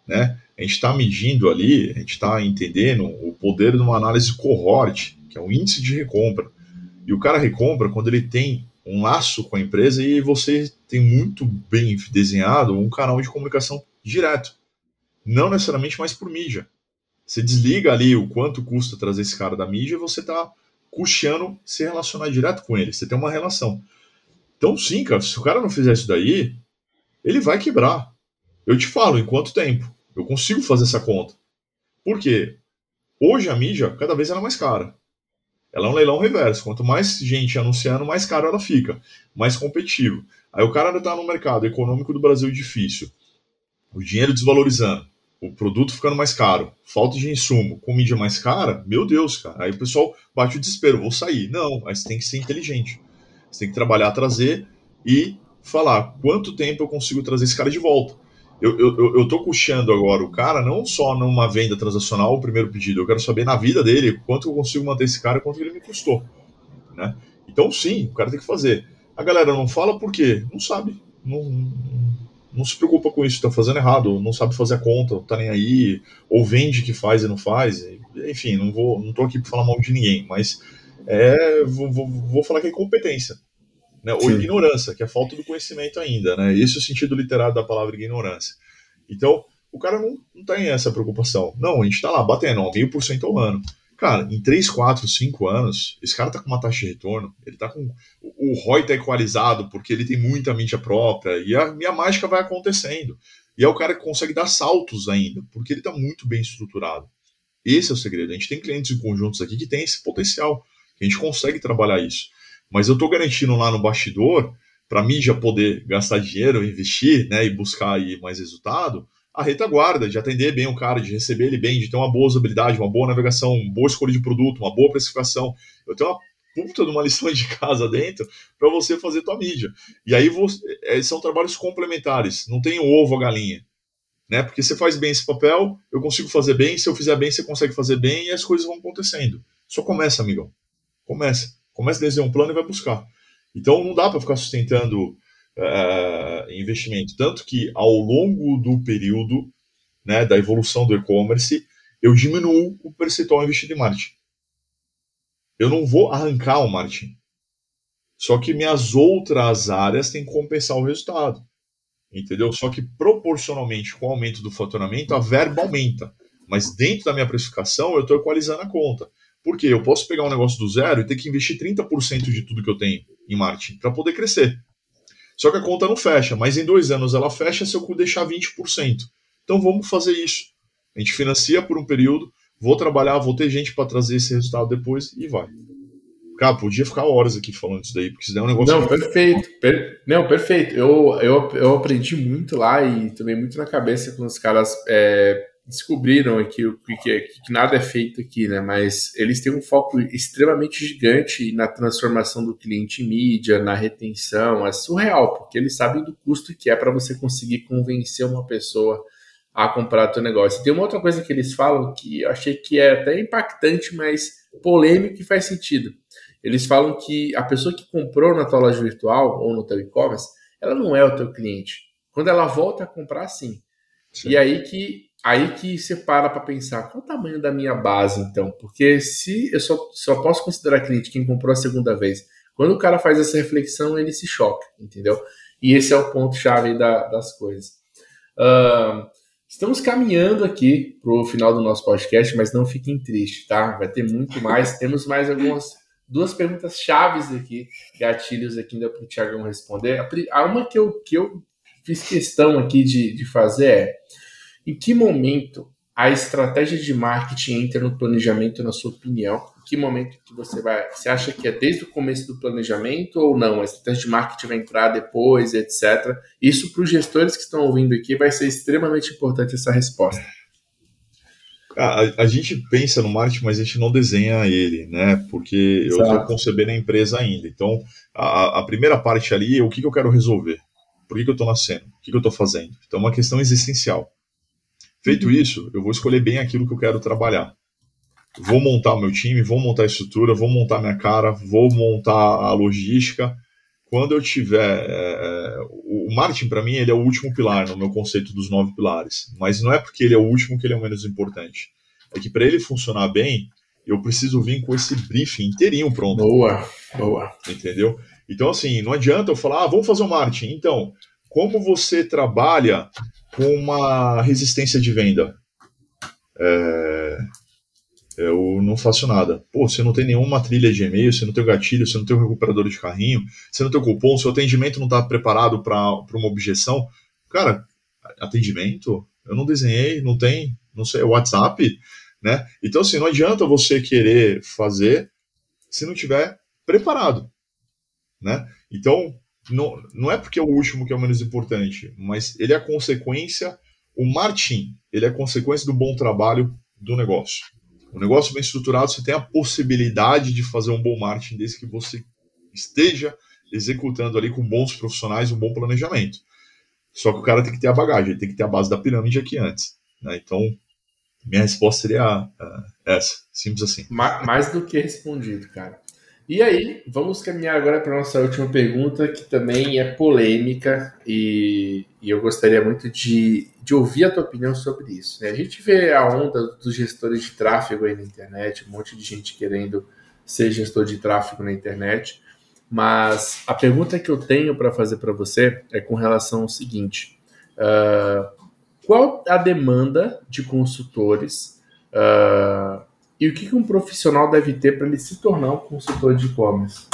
S2: Né? A gente está medindo ali, a gente está entendendo o poder de uma análise cohort, que é o índice de recompra. E o cara recompra quando ele tem um laço com a empresa e você tem muito bem desenhado um canal de comunicação direto. Não necessariamente mais por mídia. Você desliga ali o quanto custa trazer esse cara da mídia e você está custeando se relacionar direto com ele. Você tem uma relação. Então, sim, cara, se o cara não fizer isso daí, ele vai quebrar. Eu te falo, em quanto tempo? Eu consigo fazer essa conta. Por quê? Hoje a mídia, cada vez ela é mais cara. Ela é um leilão reverso. Quanto mais gente anunciando, mais caro ela fica. Mais competitivo. Aí o cara está no mercado econômico do Brasil difícil. O dinheiro desvalorizando o produto ficando mais caro, falta de insumo, com mídia mais cara, meu Deus, cara. Aí o pessoal bate o desespero, vou sair. Não, mas tem que ser inteligente. Você tem que trabalhar, trazer e falar quanto tempo eu consigo trazer esse cara de volta. Eu, eu, eu tô custeando agora o cara não só numa venda transacional, o primeiro pedido, eu quero saber na vida dele quanto eu consigo manter esse cara, quanto ele me custou. Né? Então, sim, o cara tem que fazer. A galera não fala por quê? Não sabe. Não, não se preocupa com isso, está fazendo errado, não sabe fazer a conta, não tá nem aí, ou vende que faz e não faz. Enfim, não vou, não tô aqui para falar mal de ninguém, mas é, vou, vou, vou falar que é incompetência. Né? Ou Sim. ignorância, que é falta do conhecimento ainda. Né? Esse é o sentido literário da palavra ignorância. Então, o cara não, não tem essa preocupação. Não, a gente está lá batendo, ó, meio por cento ao ano. Cara, em 3, 4, 5 anos, esse cara tá com uma taxa de retorno, ele tá com. O ROI tá equalizado porque ele tem muita mídia própria e a minha mágica vai acontecendo. E é o cara que consegue dar saltos ainda, porque ele tá muito bem estruturado. Esse é o segredo. A gente tem clientes em conjuntos aqui que tem esse potencial, que a gente consegue trabalhar isso. Mas eu tô garantindo lá no bastidor, para mim já poder gastar dinheiro, investir né, e buscar aí mais resultado, a retaguarda, de atender bem o cara, de receber ele bem, de ter uma boa usabilidade, uma boa navegação, uma boa escolha de produto, uma boa precificação. Eu tenho uma puta de uma lição de casa dentro para você fazer tua mídia. E aí você, é, são trabalhos complementares, não tem o ovo a galinha. Né? Porque você faz bem esse papel, eu consigo fazer bem, se eu fizer bem, você consegue fazer bem e as coisas vão acontecendo. Só começa, amigão. Começa. Começa a desenhar um plano e vai buscar. Então não dá para ficar sustentando uh, investimento. Tanto que ao longo do período né, da evolução do e-commerce, eu diminuo o percentual investido em marketing. Eu não vou arrancar o marketing. Só que minhas outras áreas têm que compensar o resultado. Entendeu? Só que proporcionalmente com o aumento do faturamento, a verba aumenta. Mas dentro da minha precificação, eu estou equalizando a conta. Por quê? Eu posso pegar um negócio do zero e ter que investir 30% de tudo que eu tenho em marketing para poder crescer. Só que a conta não fecha, mas em dois anos ela fecha se eu deixar 20%. Então vamos fazer isso. A gente financia por um período, vou trabalhar, vou ter gente para trazer esse resultado depois e vai. Cara, podia ficar horas aqui falando isso daí, porque isso daí é um negócio.
S1: Não, perfeito. Per... Não, perfeito. Eu, eu, eu aprendi muito lá e também muito na cabeça quando os caras é, descobriram aqui o que, que, que, nada é feito aqui, né? Mas eles têm um foco extremamente gigante na transformação do cliente em mídia, na retenção. É surreal, porque eles sabem do custo que é para você conseguir convencer uma pessoa a comprar teu negócio. E tem uma outra coisa que eles falam que eu achei que é até impactante, mas polêmico e faz sentido. Eles falam que a pessoa que comprou na tua loja virtual ou no teu e-commerce, ela não é o teu cliente. Quando ela volta a comprar, sim. sim. E aí que aí que você para para pensar qual o tamanho da minha base, então, porque se eu só, só posso considerar cliente quem comprou a segunda vez, quando o cara faz essa reflexão, ele se choca, entendeu? E esse é o ponto chave da, das coisas. Uh, estamos caminhando aqui para o final do nosso podcast, mas não fiquem tristes, tá? Vai ter muito mais. <laughs> Temos mais algumas duas perguntas chaves aqui, gatilhos aqui ainda para o Thiagão responder. A uma que eu, que eu fiz questão aqui de, de fazer é em que momento a estratégia de marketing entra no planejamento, na sua opinião? Em que momento que você vai. Você acha que é desde o começo do planejamento ou não? A estratégia de marketing vai entrar depois, etc. Isso para os gestores que estão ouvindo aqui vai ser extremamente importante essa resposta.
S2: A, a, gente pensa no marketing, mas a gente não desenha ele, né? Porque Exato. eu estou concebendo a empresa ainda. Então, a, a, primeira parte ali é o que, que eu quero resolver. Por que, que eu estou nascendo? O que, que eu estou fazendo? Então, é uma questão existencial. Feito isso, eu vou escolher bem aquilo que eu quero trabalhar. Vou montar o meu time, vou montar a estrutura, vou montar minha cara, vou montar a logística. Quando eu tiver. É, o marketing, para mim, ele é o último pilar no meu conceito dos nove pilares. Mas não é porque ele é o último que ele é o menos importante. É que para ele funcionar bem, eu preciso vir com esse briefing inteirinho pronto.
S1: Boa, boa.
S2: Entendeu? Então, assim, não adianta eu falar, ah, vamos fazer o um marketing. Então, como você trabalha com uma resistência de venda. É, eu não faço nada. Pô, você não tem nenhuma trilha de e-mail, você não tem o gatilho, você não tem o recuperador de carrinho, você não tem o cupom, seu atendimento não está preparado para uma objeção. Cara, atendimento? Eu não desenhei, não tem, não sei, WhatsApp, né? Então, assim, não adianta você querer fazer se não tiver preparado, né? Então, não, não é porque é o último que é o menos importante, mas ele é consequência, o marketing, ele é consequência do bom trabalho do negócio. O negócio bem estruturado, você tem a possibilidade de fazer um bom marketing desde que você esteja executando ali com bons profissionais, um bom planejamento. Só que o cara tem que ter a bagagem, ele tem que ter a base da pirâmide aqui antes. Né? Então, minha resposta seria uh, essa, simples assim.
S1: Mais do que respondido, cara. E aí, vamos caminhar agora para a nossa última pergunta, que também é polêmica e, e eu gostaria muito de, de, ouvir a tua opinião sobre isso. Né? A gente vê a onda dos gestores de tráfego aí na internet, um monte de gente querendo ser gestor de tráfego na internet, mas a pergunta que eu tenho para fazer para você é com relação ao seguinte: uh, qual a demanda de consultores? Uh, e o que um profissional deve ter para ele se tornar um consultor de e-commerce?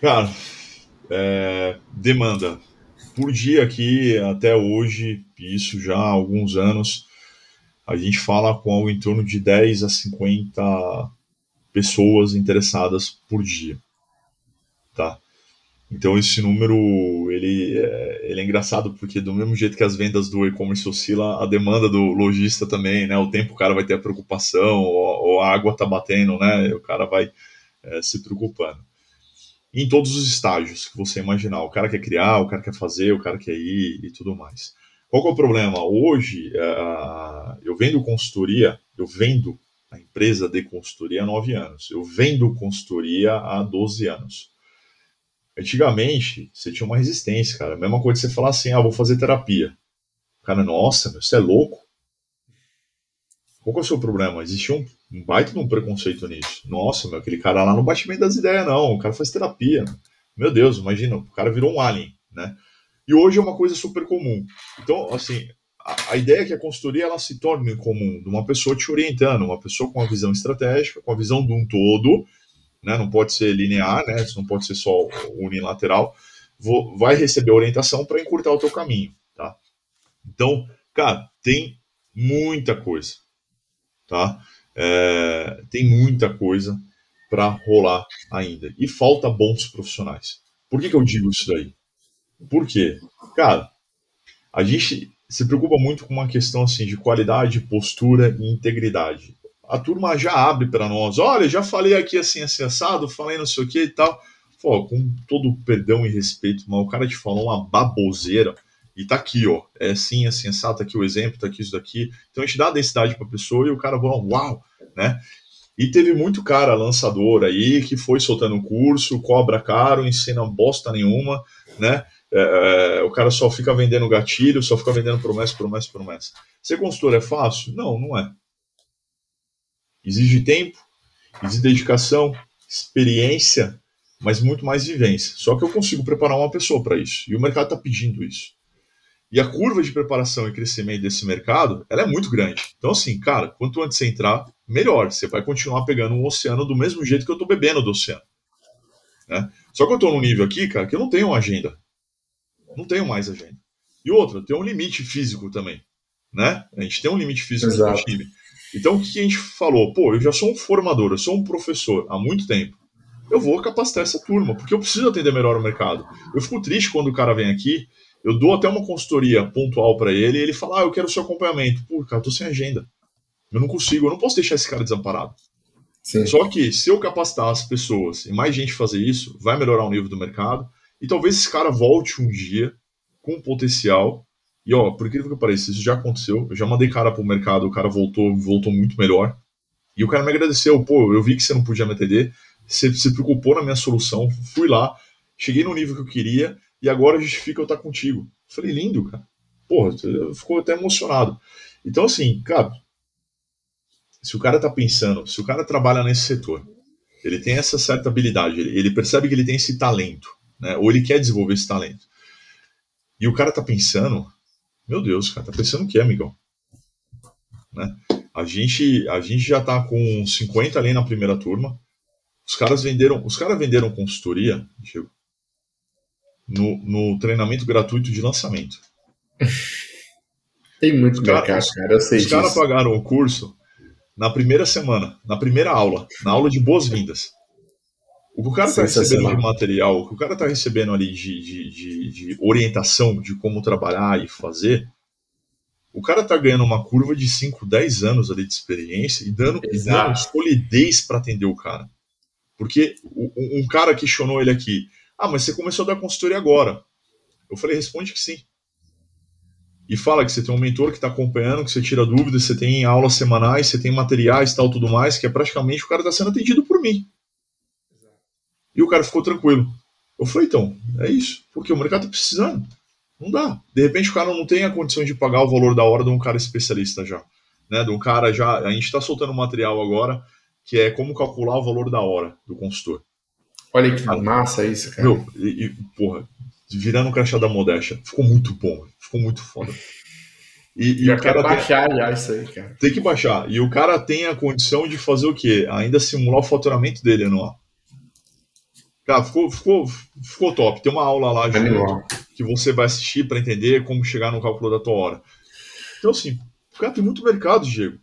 S2: Cara, é, demanda. Por dia aqui, até hoje, isso já há alguns anos, a gente fala com algo em torno de 10 a 50 pessoas interessadas por dia. Tá? Então esse número ele é, ele é engraçado porque do mesmo jeito que as vendas do e-commerce oscila, a demanda do lojista também, né? O tempo o cara vai ter a preocupação, ou, ou a água tá batendo, né? O cara vai é, se preocupando. Em todos os estágios que você imaginar, o cara quer criar, o cara quer fazer, o cara quer ir e tudo mais. Qual é o problema? Hoje é, eu vendo consultoria, eu vendo a empresa de consultoria há nove anos, eu vendo consultoria há 12 anos. Antigamente, você tinha uma resistência, cara. A mesma coisa de você falar assim, ah, vou fazer terapia. Cara, nossa, meu, você é louco? Qual que é o seu problema? Existiam um baita de um preconceito nisso. Nossa, meu, aquele cara lá não bate bem das ideias, não. O cara faz terapia. Meu Deus, imagina, o cara virou um alien, né? E hoje é uma coisa super comum. Então, assim, a, a ideia é que a consultoria ela se torne comum, de uma pessoa te orientando, uma pessoa com uma visão estratégica, com a visão de um todo, né? Não pode ser linear, né? Isso não pode ser só unilateral. Vou, vai receber orientação para encurtar o teu caminho, tá? Então, cara, tem muita coisa, tá? É, tem muita coisa para rolar ainda. E falta bons profissionais. Por que, que eu digo isso daí? Por quê? Cara, a gente se preocupa muito com uma questão assim de qualidade, postura e integridade. A turma já abre para nós, olha, já falei aqui assim, assim, assado, falei não sei o que e tal. Pô, com todo perdão e respeito, mas o cara te falou uma baboseira e tá aqui, ó. É assim, assim, assado, tá aqui o exemplo, tá aqui isso daqui. Então a gente dá a densidade pra pessoa e o cara fala, uau, né? E teve muito cara lançador aí que foi soltando curso, cobra caro, ensina bosta nenhuma, né? É, é, o cara só fica vendendo gatilho, só fica vendendo promessa, promessa, promessa. Ser consultor é fácil? Não, não é. Exige tempo, exige dedicação, experiência, mas muito mais vivência. Só que eu consigo preparar uma pessoa para isso. E o mercado está pedindo isso. E a curva de preparação e crescimento desse mercado, ela é muito grande. Então, assim, cara, quanto antes você entrar, melhor. Você vai continuar pegando um oceano do mesmo jeito que eu estou bebendo do oceano. Né? Só que eu estou num nível aqui, cara, que eu não tenho uma agenda. Não tenho mais agenda. E outra, tem um limite físico também. Né? A gente tem um limite físico no time. Então, o que a gente falou? Pô, eu já sou um formador, eu sou um professor há muito tempo. Eu vou capacitar essa turma, porque eu preciso atender melhor o mercado. Eu fico triste quando o cara vem aqui eu dou até uma consultoria pontual para ele e ele fala: Ah, eu quero o seu acompanhamento. Pô, cara, eu tô sem agenda. Eu não consigo, eu não posso deixar esse cara desamparado. Sim. Só que se eu capacitar as pessoas e mais gente fazer isso, vai melhorar o nível do mercado. E talvez esse cara volte um dia com potencial. E ó, por incrível que pareça, isso já aconteceu. Eu já mandei cara pro mercado, o cara voltou, voltou muito melhor. E o cara me agradeceu, pô, eu vi que você não podia me atender, você se preocupou na minha solução, fui lá, cheguei no nível que eu queria e agora justifica eu estar contigo. falei, lindo, cara. Porra, ficou até emocionado. Então, assim, cara, se o cara tá pensando, se o cara trabalha nesse setor, ele tem essa certa habilidade, ele, ele percebe que ele tem esse talento, né? Ou ele quer desenvolver esse talento. E o cara tá pensando, meu Deus, cara, tá pensando o que, amigão? Né? A gente, a gente já tá com 50 ali na primeira turma. Os caras venderam, os caras venderam consultoria, Diego, no, no treinamento gratuito de lançamento.
S1: Tem muito os mercado, cara, cara, eu sei
S2: Os caras pagaram o curso na primeira semana, na primeira aula, na aula de boas-vindas. O que o cara está recebendo de material, o que o cara está recebendo ali de, de, de, de, orientação de como trabalhar e fazer, o cara está ganhando uma curva de 5, 10 anos ali de experiência e dando, dando solidez para atender o cara. Porque um cara questionou ele aqui, ah, mas você começou a dar consultoria agora. Eu falei, responde que sim. E fala que você tem um mentor que está acompanhando, que você tira dúvidas, você tem aulas semanais, você tem materiais tal, tudo mais, que é praticamente o cara está sendo atendido por mim. E o cara ficou tranquilo. Eu falei, então, é isso. Porque o mercado está precisando. Não dá. De repente o cara não tem a condição de pagar o valor da hora de um cara especialista já. Né? De um cara já. A gente está soltando um material agora que é como calcular o valor da hora do consultor.
S1: Olha que massa isso, cara. Meu,
S2: e, e, porra, virando o crachá da modéstia. Ficou muito bom, ficou muito foda.
S1: E, e o cara baixar tem, já isso aí, cara.
S2: Tem que baixar. E o cara tem a condição de fazer o quê? Ainda simular o faturamento dele anual. Cara, ficou, ficou, ficou top. Tem uma aula lá junto, que você vai assistir para entender como chegar no cálculo da tua hora. Então, assim, cara, tem muito mercado, Diego.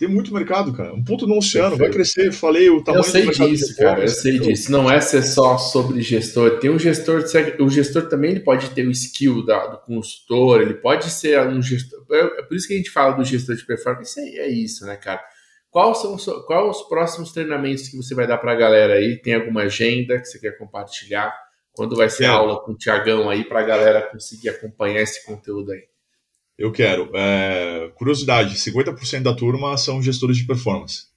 S2: Tem muito mercado, cara. Um ponto no oceano, vai crescer. Falei o tamanho
S1: Eu sei disso, cara. Eu sei então, disso. Não é ser só sobre gestor. Tem um gestor, o gestor também ele pode ter o skill da, do consultor, ele pode ser um gestor. É, é por isso que a gente fala do gestor de performance. É, é isso, né, cara? Quais são quais os próximos treinamentos que você vai dar para a galera aí? Tem alguma agenda que você quer compartilhar? Quando vai ser aula com o Tiagão aí para a galera conseguir acompanhar esse conteúdo aí?
S2: Eu quero. É, curiosidade: 50% da turma são gestores de performance.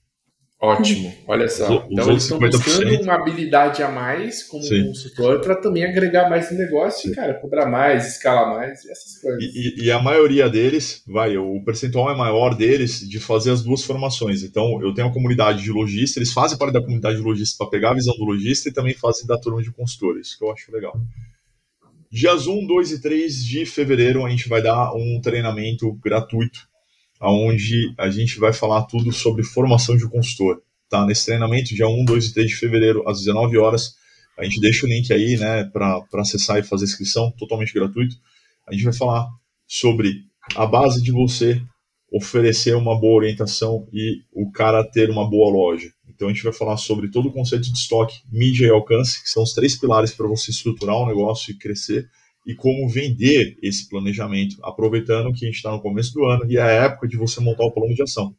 S1: Ótimo, olha só. Então eles estão buscando uma habilidade a mais como Sim. consultor para também agregar mais no negócio e, cara, cobrar mais, escalar mais, essas coisas.
S2: E, e, a maioria deles, vai, o percentual é maior deles de fazer as duas formações. Então, eu tenho a comunidade de lojista, eles fazem parte da comunidade de lojista para pegar a visão do lojista e também fazem da turma de consultores, que eu acho legal. Dias 1, 2 e 3 de fevereiro, a gente vai dar um treinamento gratuito onde a gente vai falar tudo sobre formação de consultor. Tá? Nesse treinamento, dia 1, 2 e 3 de fevereiro, às 19 horas, a gente deixa o link aí né, para acessar e fazer inscrição, totalmente gratuito. A gente vai falar sobre a base de você oferecer uma boa orientação e o cara ter uma boa loja. Então a gente vai falar sobre todo o conceito de estoque, mídia e alcance, que são os três pilares para você estruturar um negócio e crescer e como vender esse planejamento, aproveitando que a gente está no começo do ano e é a época de você montar o plano de ação.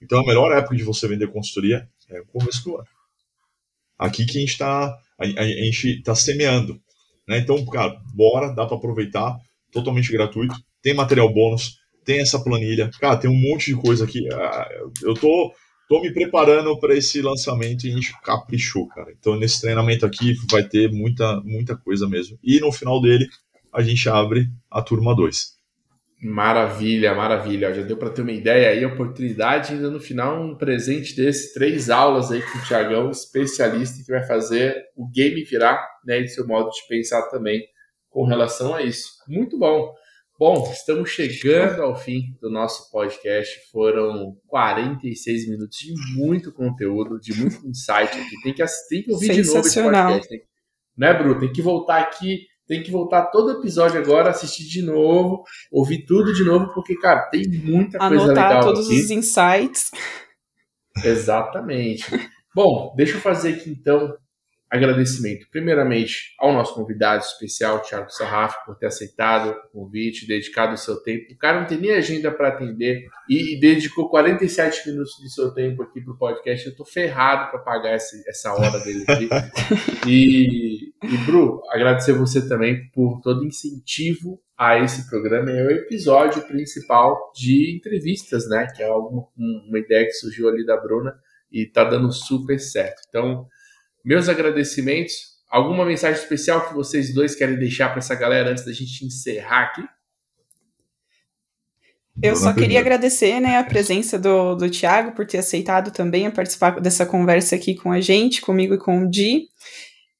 S2: Então, a melhor época de você vender consultoria é o começo do ano. Aqui que a gente está a, a, gente tá semeando. Né? Então, cara, bora, dá para aproveitar, totalmente gratuito. Tem material bônus, tem essa planilha. Cara, tem um monte de coisa aqui. Ah, eu tô tô me preparando para esse lançamento e gente caprichou, cara. Então, nesse treinamento aqui vai ter muita, muita coisa mesmo. E no final dele, a gente abre a turma 2.
S1: Maravilha, maravilha. Já deu para ter uma ideia aí, oportunidade. Ainda no final, um presente desse, três aulas aí com o Tiagão, especialista que vai fazer o game virar, né? E seu modo de pensar também com relação a isso. Muito bom. Bom, estamos chegando ao fim do nosso podcast. Foram 46 minutos de muito conteúdo, de muito insight aqui. Tem que, tem que ouvir de novo esse podcast. Tem, né, Bru? Tem que voltar aqui, tem que voltar todo episódio agora, assistir de novo, ouvir tudo de novo, porque, cara, tem muita
S3: Anotar
S1: coisa legal
S3: Anotar todos os insights.
S1: Exatamente. Bom, deixa eu fazer aqui então agradecimento, primeiramente, ao nosso convidado especial, Thiago Sarraf, por ter aceitado o convite, dedicado o seu tempo. O cara não tem nem agenda para atender e, e, dedicou 47 minutos de seu tempo aqui para o podcast. Eu estou ferrado para pagar essa, essa hora dele aqui. <laughs> e, e, Bru, agradecer você também por todo incentivo a esse programa. É o episódio principal de entrevistas, né? Que é alguma, uma ideia que surgiu ali da Bruna e está dando super certo. Então, meus agradecimentos. Alguma mensagem especial que vocês dois querem deixar para essa galera antes da gente encerrar aqui?
S3: Eu só queria agradecer né, a presença do, do Tiago por ter aceitado também a participar dessa conversa aqui com a gente, comigo e com o Di.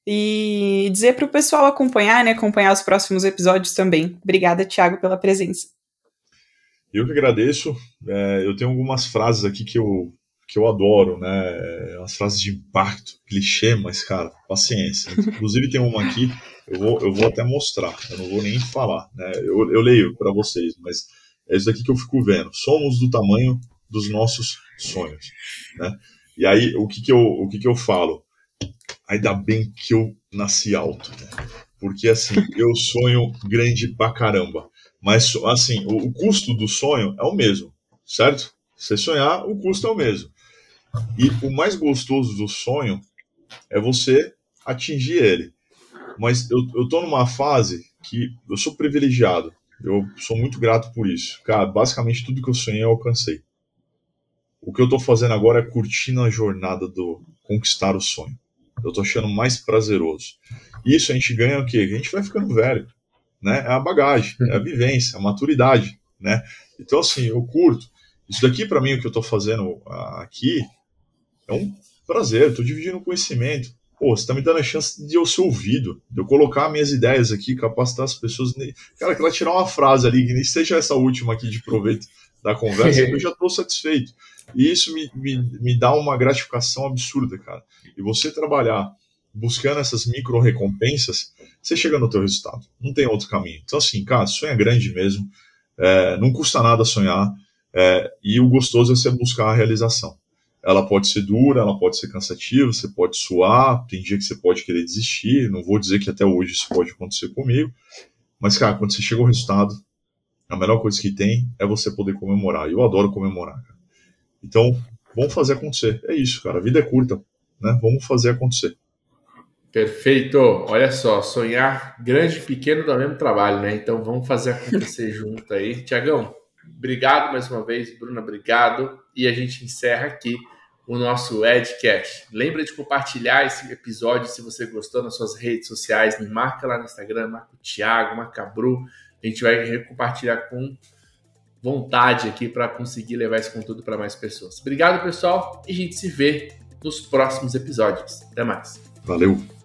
S3: E dizer para o pessoal acompanhar, né, acompanhar os próximos episódios também. Obrigada, Tiago, pela presença.
S2: Eu que agradeço. É, eu tenho algumas frases aqui que eu que eu adoro, né? Umas frases de impacto, clichê, mas, cara, paciência. Inclusive tem uma aqui, eu vou, eu vou até mostrar, eu não vou nem falar, né? Eu, eu leio para vocês, mas é isso aqui que eu fico vendo. Somos do tamanho dos nossos sonhos, né? E aí, o que que eu, o que que eu falo? Ainda bem que eu nasci alto, né? Porque, assim, eu sonho grande pra caramba. Mas, assim, o, o custo do sonho é o mesmo, certo? Você sonhar, o custo é o mesmo. E o mais gostoso do sonho é você atingir ele. Mas eu, eu tô numa fase que eu sou privilegiado. Eu sou muito grato por isso. Cara, basicamente tudo que eu sonhei eu alcancei. O que eu tô fazendo agora é curtindo a jornada do conquistar o sonho. Eu tô achando mais prazeroso. Isso a gente ganha o quê? A gente vai ficando velho, né? É a bagagem, é a vivência, a maturidade, né? Então assim, eu curto. Isso daqui para mim o que eu tô fazendo aqui é um prazer, estou dividindo conhecimento. Pô, você está me dando a chance de eu ser ouvido, de eu colocar minhas ideias aqui, capacitar as pessoas. Cara, que ela tirar uma frase ali, que nem seja essa última aqui de proveito da conversa, <laughs> eu já estou satisfeito. E isso me, me, me dá uma gratificação absurda, cara. E você trabalhar buscando essas micro recompensas, você chega no teu resultado. Não tem outro caminho. Então, assim, cara, sonha grande mesmo. É, não custa nada sonhar. É, e o gostoso é você buscar a realização ela pode ser dura, ela pode ser cansativa, você pode suar, tem dia que você pode querer desistir. Não vou dizer que até hoje isso pode acontecer comigo, mas, cara, quando você chega ao resultado, a melhor coisa que tem é você poder comemorar. Eu adoro comemorar, cara. Então, vamos fazer acontecer. É isso, cara. A vida é curta, né? Vamos fazer acontecer.
S1: Perfeito. Olha só, sonhar grande e pequeno dá mesmo trabalho, né? Então vamos fazer acontecer <laughs> junto aí. Tiagão, obrigado mais uma vez, Bruna, obrigado. E a gente encerra aqui o nosso Edcast. Lembra de compartilhar esse episódio se você gostou nas suas redes sociais. Me marca lá no Instagram, marca o Thiago, marca a Bru. A gente vai compartilhar com vontade aqui para conseguir levar esse conteúdo para mais pessoas. Obrigado, pessoal, e a gente se vê nos próximos episódios. Até mais.
S2: Valeu!